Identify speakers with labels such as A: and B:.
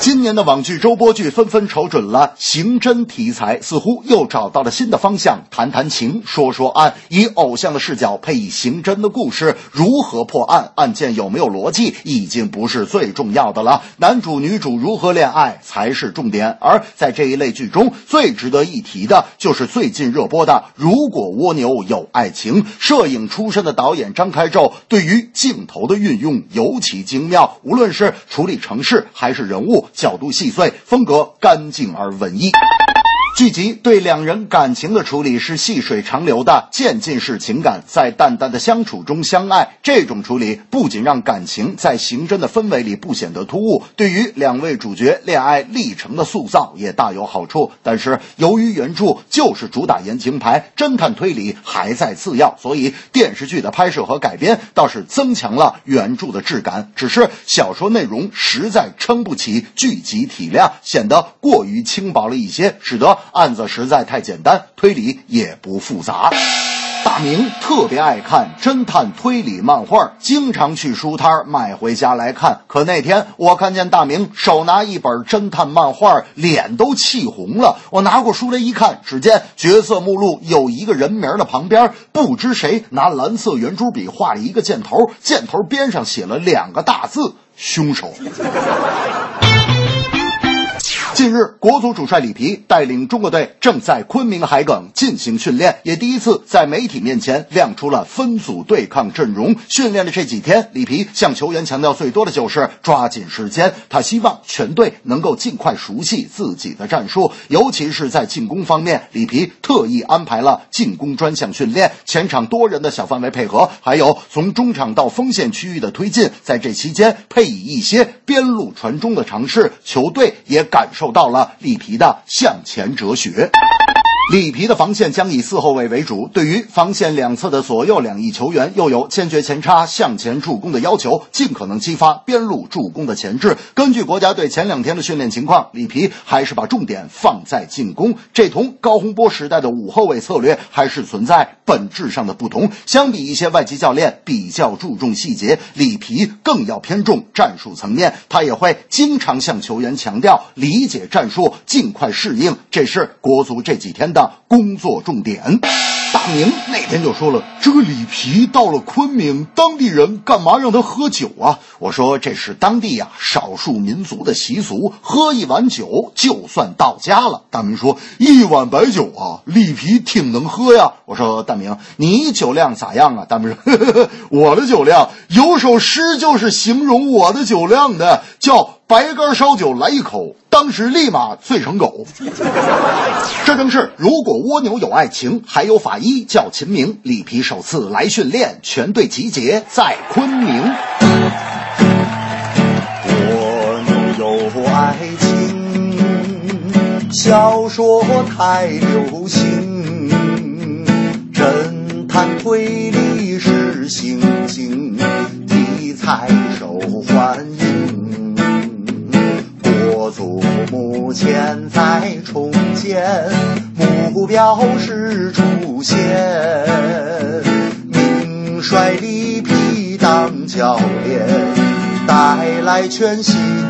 A: 今年的网剧周播剧纷纷瞅准了刑侦题材，似乎又找到了新的方向。谈谈情，说说案，以偶像的视角配以刑侦的故事，如何破案？案件有没有逻辑，已经不是最重要的了。男主女主如何恋爱才是重点。而在这一类剧中，最值得一提的就是最近热播的《如果蜗牛有爱情》。摄影出身的导演张开宙对于镜头的运用尤其精妙，无论是处理城市还是人物，角度细碎，风格干净而文艺。剧集对两人感情的处理是细水长流的渐进式情感，在淡淡的相处中相爱。这种处理不仅让感情在刑侦的氛围里不显得突兀，对于两位主角恋爱历程的塑造也大有好处。但是由于原著就是主打言情牌，侦探推理还在次要，所以电视剧的拍摄和改编倒是增强了原著的质感。只是小说内容实在撑不起剧集体量，显得过于轻薄了一些，使得。案子实在太简单，推理也不复杂。大明特别爱看侦探推理漫画，经常去书摊买回家来看。可那天我看见大明手拿一本侦探漫画，脸都气红了。我拿过书来一看，只见角色目录有一个人名的旁边，不知谁拿蓝色圆珠笔画了一个箭头，箭头边上写了两个大字：凶手。近日，国足主帅里皮带领中国队正在昆明海埂进行训练，也第一次在媒体面前亮出了分组对抗阵容。训练的这几天，里皮向球员强调最多的就是抓紧时间。他希望全队能够尽快熟悉自己的战术，尤其是在进攻方面，里皮特意安排了进攻专项训练，前场多人的小范围配合，还有从中场到锋线区域的推进。在这期间，配以一些边路传中的尝试，球队也感受。受到了里皮的向前哲学。里皮的防线将以四后卫为主，对于防线两侧的左右两翼球员，又有坚决前插、向前助攻的要求，尽可能激发边路助攻的潜质。根据国家队前两天的训练情况，里皮还是把重点放在进攻，这同高洪波时代的五后卫策略还是存在本质上的不同。相比一些外籍教练比较注重细节，里皮更要偏重战术层面，他也会经常向球员强调理解战术，尽快适应。这是国足这几天。的工作重点，大明那天就说了：“这个里皮到了昆明，当地人干嘛让他喝酒啊？”我说：“这是当地呀少数民族的习俗，喝一碗酒就算到家了。”大明说：“一碗白酒啊，里皮挺能喝呀。”我说：“大明，你酒量咋样啊？”大明说：“呵呵呵我的酒量有首诗就是形容我的酒量的，叫白干烧酒来一口。”当时立马醉成狗，这正是如果蜗牛有爱情，还有法医叫秦明。里皮首次来训练，全队集结在昆明。
B: 蜗牛有爱情，小说太流行，侦探推理是行现在重建，目标是出现。名帅里皮当教练，带来全新。